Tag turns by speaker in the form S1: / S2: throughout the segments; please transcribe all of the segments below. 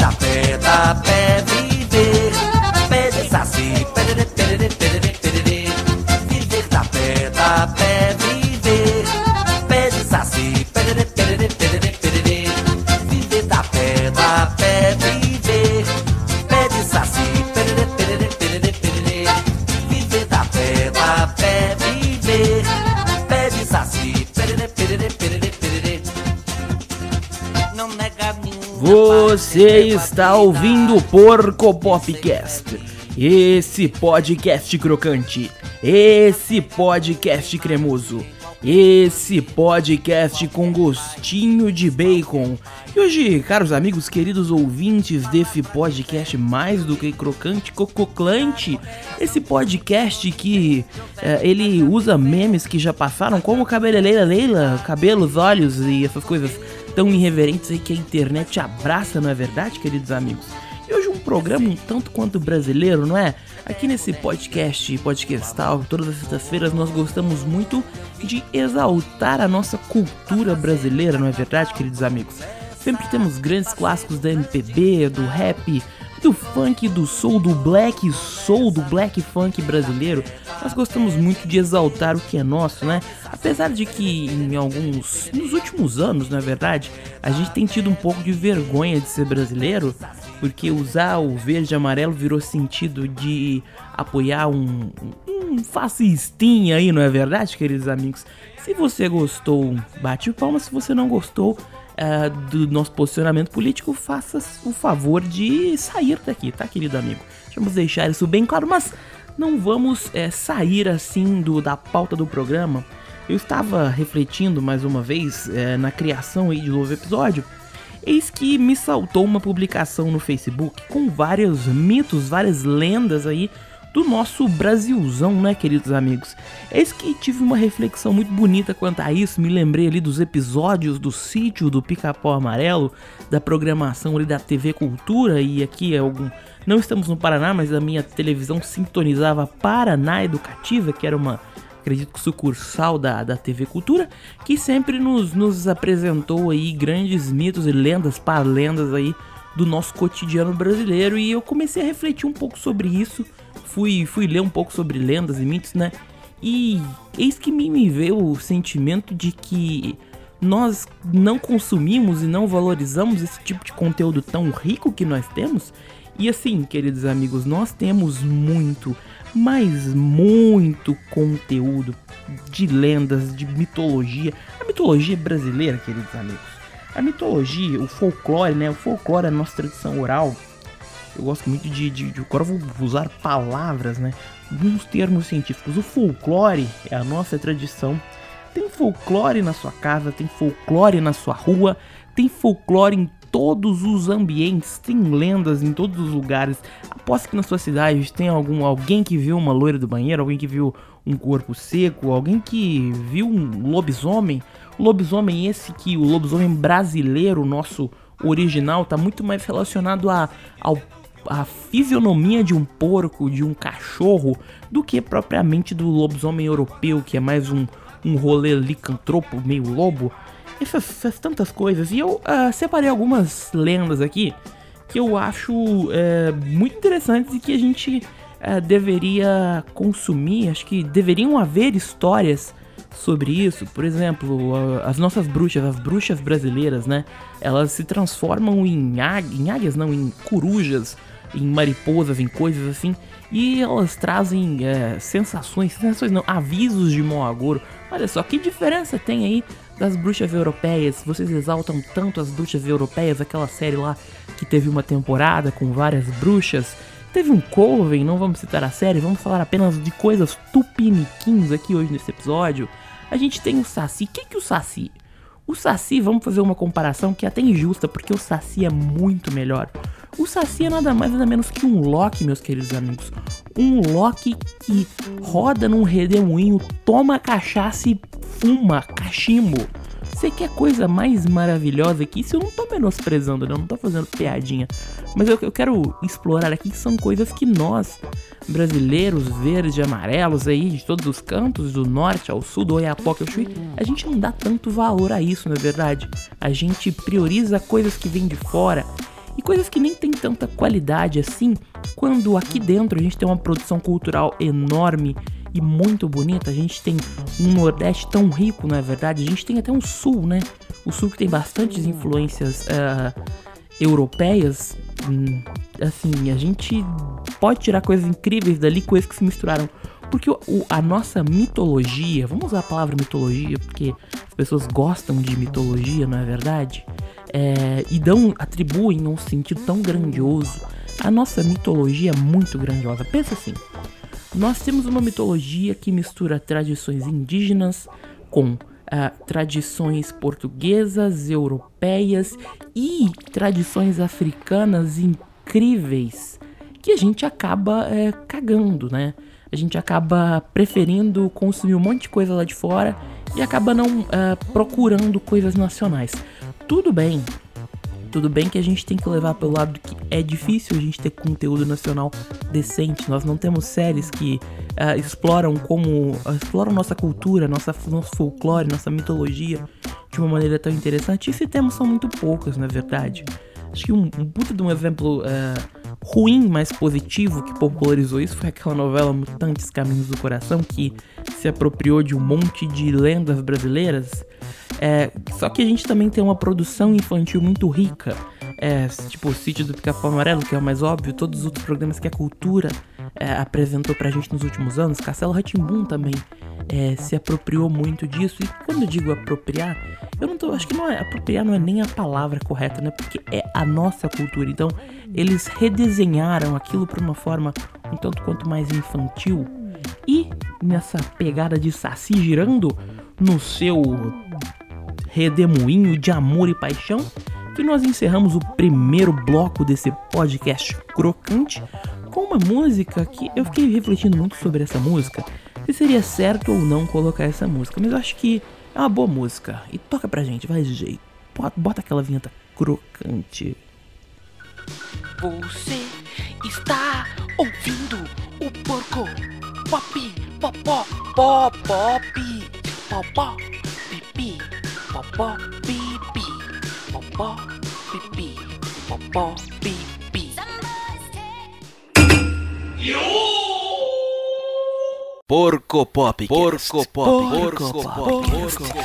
S1: da pé, da pé, viver.
S2: Você está ouvindo o Porco Popcast. Esse podcast crocante. Esse podcast cremoso. Esse podcast com gostinho de bacon. E hoje, caros amigos, queridos ouvintes desse podcast mais do que crocante, cococlante, esse podcast que eh, ele usa memes que já passaram, como cabeleleira Leila, cabelos, olhos e essas coisas tão irreverentes aí que a internet abraça, não é verdade, queridos amigos? E hoje um programa um tanto quanto brasileiro, não é? Aqui nesse podcast, podcastal, todas as sextas-feiras nós gostamos muito de exaltar a nossa cultura brasileira, não é verdade, queridos amigos? Sempre temos grandes clássicos da MPB, do rap, do funk, do soul, do black soul, do black funk brasileiro. Nós gostamos muito de exaltar o que é nosso, né? Apesar de que em alguns, nos últimos anos, na verdade, a gente tem tido um pouco de vergonha de ser brasileiro, porque usar o verde e amarelo virou sentido de apoiar um, um fascistinha aí, não é verdade, queridos amigos? Se você gostou, bate palma. Se você não gostou, uh, do nosso posicionamento político, faça o favor de sair daqui, tá, querido amigo? Vamos deixar isso bem claro, mas não vamos é, sair assim do, da pauta do programa. Eu estava refletindo mais uma vez é, na criação aí de novo episódio. Eis que me saltou uma publicação no Facebook com vários mitos, várias lendas aí do nosso Brasilzão, né, queridos amigos? Eis que tive uma reflexão muito bonita quanto a isso, me lembrei ali dos episódios do sítio do Pica-Pau Amarelo, da programação ali da TV Cultura, e aqui é algum... Não estamos no Paraná, mas a minha televisão sintonizava Paraná Educativa, que era uma, acredito que sucursal da, da TV Cultura, que sempre nos, nos apresentou aí grandes mitos e lendas, lendas aí do nosso cotidiano brasileiro, e eu comecei a refletir um pouco sobre isso, fui, fui ler um pouco sobre lendas e mitos, né? E eis que me, veio o sentimento de que nós não consumimos e não valorizamos esse tipo de conteúdo tão rico que nós temos. E assim, queridos amigos, nós temos muito, mas muito conteúdo de lendas, de mitologia. A mitologia brasileira, queridos amigos. A mitologia, o folclore, né? O folclore é a nossa tradição oral eu gosto muito de, de, de agora vou usar palavras, né? Alguns termos científicos. O folclore é a nossa tradição. Tem folclore na sua casa, tem folclore na sua rua, tem folclore em todos os ambientes, tem lendas em todos os lugares. Aposto que na sua cidade tem algum alguém que viu uma loira do banheiro, alguém que viu um corpo seco, alguém que viu um lobisomem. Lobisomem esse que o lobisomem brasileiro, nosso original, tá muito mais relacionado a, ao a fisionomia de um porco, de um cachorro, do que propriamente do lobisomem europeu, que é mais um, um rolê licantropo, meio lobo. Essas, essas tantas coisas. E eu uh, separei algumas lendas aqui que eu acho uh, muito interessantes e que a gente uh, deveria consumir. Acho que deveriam haver histórias sobre isso. Por exemplo, as nossas bruxas, as bruxas brasileiras, né? Elas se transformam em, águ em águias, não, em corujas, em mariposas, em coisas assim. E elas trazem é, sensações, sensações não, avisos de mau agouro. Olha só, que diferença tem aí das bruxas europeias? Vocês exaltam tanto as bruxas europeias, aquela série lá que teve uma temporada com várias bruxas. Teve um Coven, não vamos citar a série, vamos falar apenas de coisas tupiniquins aqui hoje nesse episódio. A gente tem o Saci. O que, que o Saci? O Saci, vamos fazer uma comparação que é até injusta, porque o Saci é muito melhor. O Saci é nada mais nada menos que um Loki, meus queridos amigos. Um Loki que roda num redemoinho, toma cachaça e fuma cachimbo. Você quer coisa mais maravilhosa que isso? Eu não tô menosprezando, né? eu não tô fazendo piadinha. Mas eu, eu quero explorar aqui que são coisas que nós, brasileiros, verdes e amarelos aí, de todos os cantos, do norte ao sul, do Oiapoque ao Chuí, a gente não dá tanto valor a isso, na é verdade. A gente prioriza coisas que vêm de fora coisas que nem tem tanta qualidade assim, quando aqui dentro a gente tem uma produção cultural enorme e muito bonita. A gente tem um Nordeste tão rico, não é verdade? A gente tem até um Sul, né? O Sul que tem bastantes influências uh, europeias. Hum, assim, a gente pode tirar coisas incríveis dali, coisas que se misturaram. Porque o, a nossa mitologia, vamos usar a palavra mitologia, porque as pessoas gostam de mitologia, não é verdade? É, e dão, atribuem um sentido tão grandioso. A nossa mitologia é muito grandiosa. Pensa assim: nós temos uma mitologia que mistura tradições indígenas com uh, tradições portuguesas, europeias e tradições africanas incríveis que a gente acaba é, cagando, né? A gente acaba preferindo consumir um monte de coisa lá de fora e acaba não uh, procurando coisas nacionais. Tudo bem, tudo bem que a gente tem que levar pelo lado que é difícil a gente ter conteúdo nacional decente. Nós não temos séries que uh, exploram como uh, exploram nossa cultura, nossa, nosso folclore, nossa mitologia de uma maneira tão interessante. E se temos são muito poucas, na verdade. Acho que um, um puta de um exemplo uh, ruim, mas positivo, que popularizou isso foi aquela novela Mutantes Caminhos do Coração, que se apropriou de um monte de lendas brasileiras é, só que a gente também tem uma produção infantil muito rica. É, tipo o Sítio do Pica-Pau Amarelo, que é o mais óbvio, todos os outros programas que a cultura é, apresentou pra gente nos últimos anos. Castelo Ratimbun também é, se apropriou muito disso. E quando eu digo apropriar, eu não tô. Acho que não é. Apropriar não é nem a palavra correta, né? Porque é a nossa cultura. Então, eles redesenharam aquilo por uma forma um tanto quanto mais infantil. E nessa pegada de Saci girando no seu redemoinho de amor e paixão, que nós encerramos o primeiro bloco desse podcast crocante com uma música que eu fiquei refletindo muito sobre essa música, se seria certo ou não colocar essa música, mas eu acho que é uma boa música e toca pra gente, vai de jeito. Bota aquela vinheta crocante.
S3: Você está ouvindo o porco pop, popó, pop, pop, popó, pipi popó, pipi, popó, pipi, popó, pipi.
S1: Porco Pop,
S2: Porco Pop, Porco Pop, Porco Pop.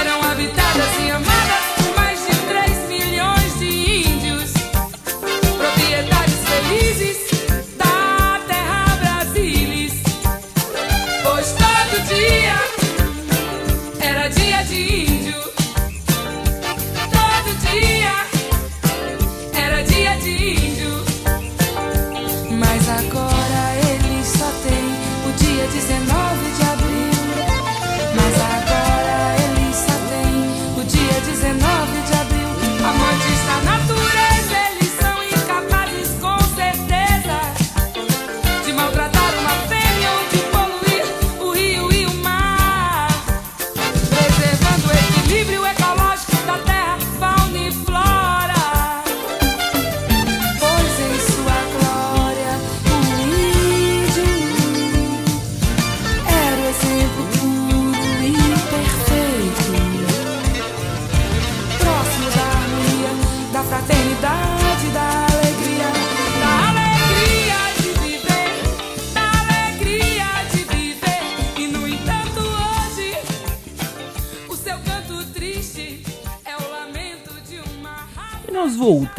S4: Eram habitadas e amadas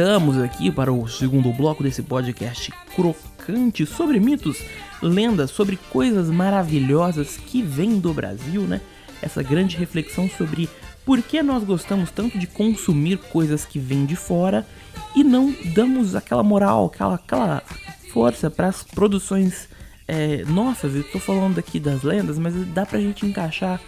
S2: voltamos aqui para o segundo bloco desse podcast crocante sobre mitos, lendas, sobre coisas maravilhosas que vêm do Brasil, né? Essa grande reflexão sobre por que nós gostamos tanto de consumir coisas que vêm de fora e não damos aquela moral, aquela, aquela força para as produções é, nossas. Eu tô falando aqui das lendas, mas dá pra gente encaixar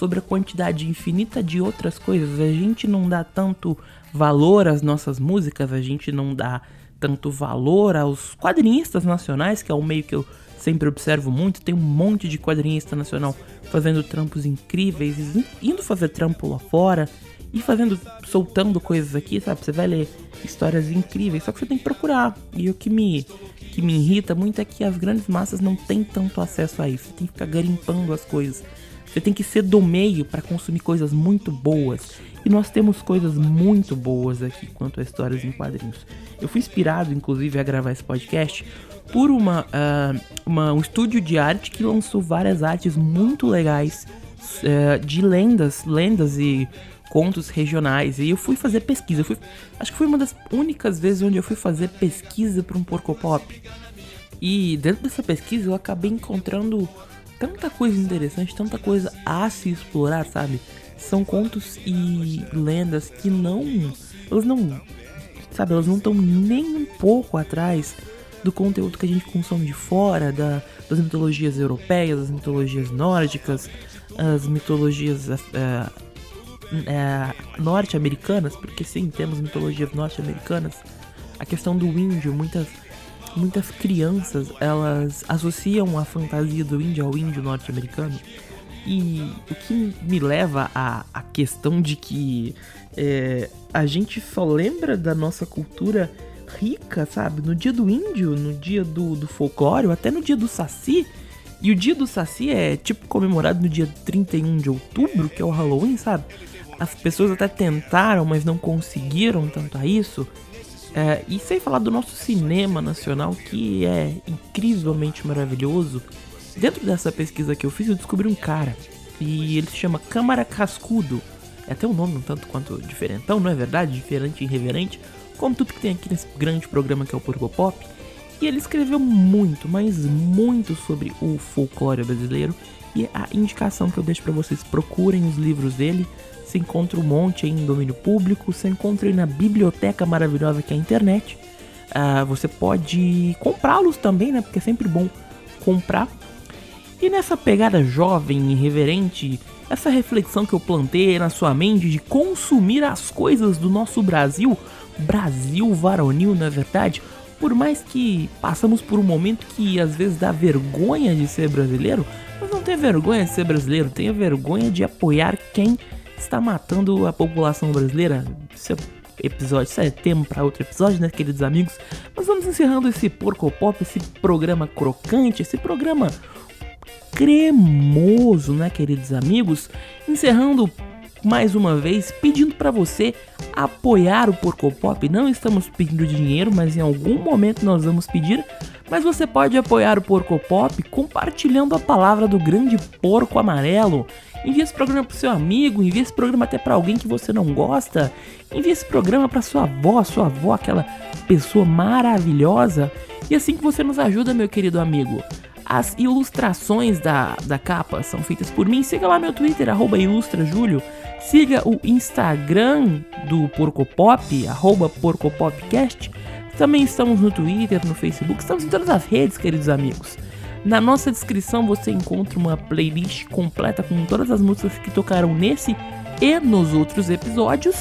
S2: sobre a quantidade infinita de outras coisas. A gente não dá tanto valor às nossas músicas, a gente não dá tanto valor aos quadrinistas nacionais, que é um meio que eu sempre observo muito. Tem um monte de quadrinista nacional fazendo trampos incríveis, in- indo fazer trampo lá fora e fazendo, soltando coisas aqui, sabe? Você vai ler histórias incríveis, só que você tem que procurar. E o que me, que me irrita muito é que as grandes massas não têm tanto acesso a isso. Você tem que ficar garimpando as coisas. Você tem que ser do meio para consumir coisas muito boas. E nós temos coisas muito boas aqui quanto a histórias em quadrinhos. Eu fui inspirado, inclusive, a gravar esse podcast por uma, ah, uma- um estúdio de arte que lançou várias artes muito legais eh, de lendas, lendas e contos regionais. E eu fui fazer pesquisa. Eu fui, acho que foi uma das únicas vezes onde eu fui fazer pesquisa para um porco pop. E dentro dessa pesquisa eu acabei encontrando tanta coisa interessante, tanta coisa a se explorar, sabe? São contos e lendas que não. Elas não. Sabe, elas não estão nem um pouco atrás do conteúdo que a gente consome de fora, da, das mitologias europeias, das mitologias nórdicas, as mitologias eh, é, norte-americanas, porque sim, temos mitologias norte-americanas, a questão do índio, muitas, muitas crianças, elas associam a fantasia do índio ao índio norte-americano. E o que me leva à, à questão de que é, a gente só lembra da nossa cultura rica, sabe? No dia do índio, no dia do, do folclore, até no dia do saci. E o dia do saci é tipo comemorado no dia 31 de outubro, que é o Halloween, sabe? As pessoas até tentaram, mas não conseguiram tanto a isso. É, e sem falar do nosso cinema nacional, que é incrivelmente maravilhoso. Dentro dessa pesquisa que eu fiz, eu descobri um cara. E ele se chama Câmara Cascudo. É até um nome um tanto quanto diferentão, não é verdade? Diferente e irreverente. Como tudo que tem aqui nesse grande programa que é o Porco Pop. E ele escreveu muito, mas muito sobre o folclore brasileiro. E a indicação que eu deixo pra vocês, procurem os livros dele. Se encontra um monte em domínio público, se encontra na biblioteca maravilhosa que é a internet. Ah, você pode comprá-los também, né? Porque é sempre bom comprar. E nessa pegada jovem irreverente, essa reflexão que eu plantei na sua mente de consumir as coisas do nosso Brasil, Brasil varonil, na verdade, por mais que passamos por um momento que às vezes dá vergonha de ser brasileiro, mas não tem vergonha de ser brasileiro, tenha vergonha de apoiar quem está matando a população brasileira. Isso é episódio, isso é tema para outro episódio, né, queridos amigos? Mas vamos encerrando esse porco pop, esse programa crocante, esse programa cremoso, né, queridos amigos? Encerrando mais uma vez pedindo para você apoiar o Porco Pop. Não estamos pedindo dinheiro, mas em algum momento nós vamos pedir. Mas você pode apoiar o Porco Pop compartilhando a palavra do grande porco amarelo. Envie esse programa pro seu amigo, envie esse programa até para alguém que você não gosta. Envie esse programa para sua avó, sua avó, aquela pessoa maravilhosa. E assim que você nos ajuda, meu querido amigo. As ilustrações da, da capa são feitas por mim. Siga lá meu Twitter, arroba ilustrajulio. Siga o Instagram do Porcopop, arroba PorcopopCast. Também estamos no Twitter, no Facebook, estamos em todas as redes, queridos amigos. Na nossa descrição você encontra uma playlist completa com todas as músicas que tocaram nesse e nos outros episódios,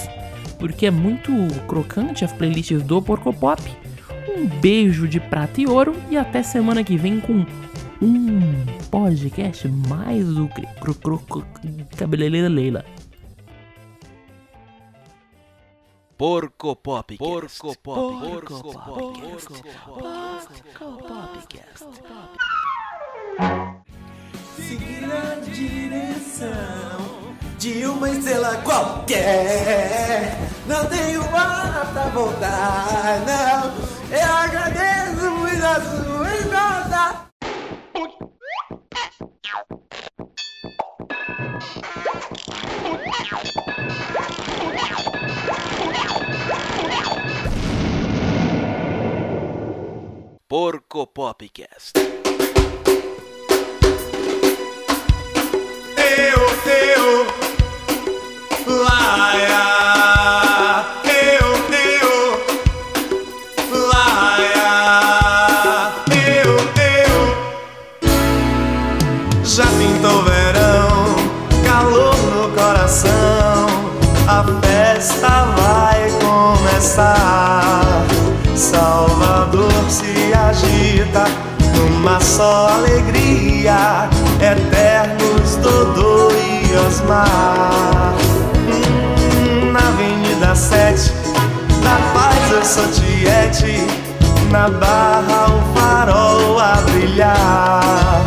S2: porque é muito crocante as playlists do Porcopop. Um beijo de prata e ouro e até semana que vem com um podcast mais do que cabeleireira Leila.
S3: Porco Pop.
S2: Porco Pop. Porco Pop. Porco Popcast.
S1: Seguir na direção de uma estrela qualquer. Não tenho hora pra voltar,
S3: Popcast.
S1: Eu, eu, laia. Eu, eu, laia. Eu, eu. Já pintou verão, calor no coração. A festa vai começar. Salvador se agita numa só alegria. Eternos Dodô e Osmar. Hum, na Avenida 7, na paz eu sou Tiete. Na barra o farol a brilhar.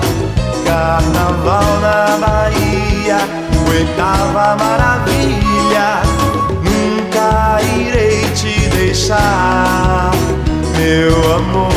S1: Carnaval na Bahia, oitava maravilha. Nunca irei te deixar, meu amor.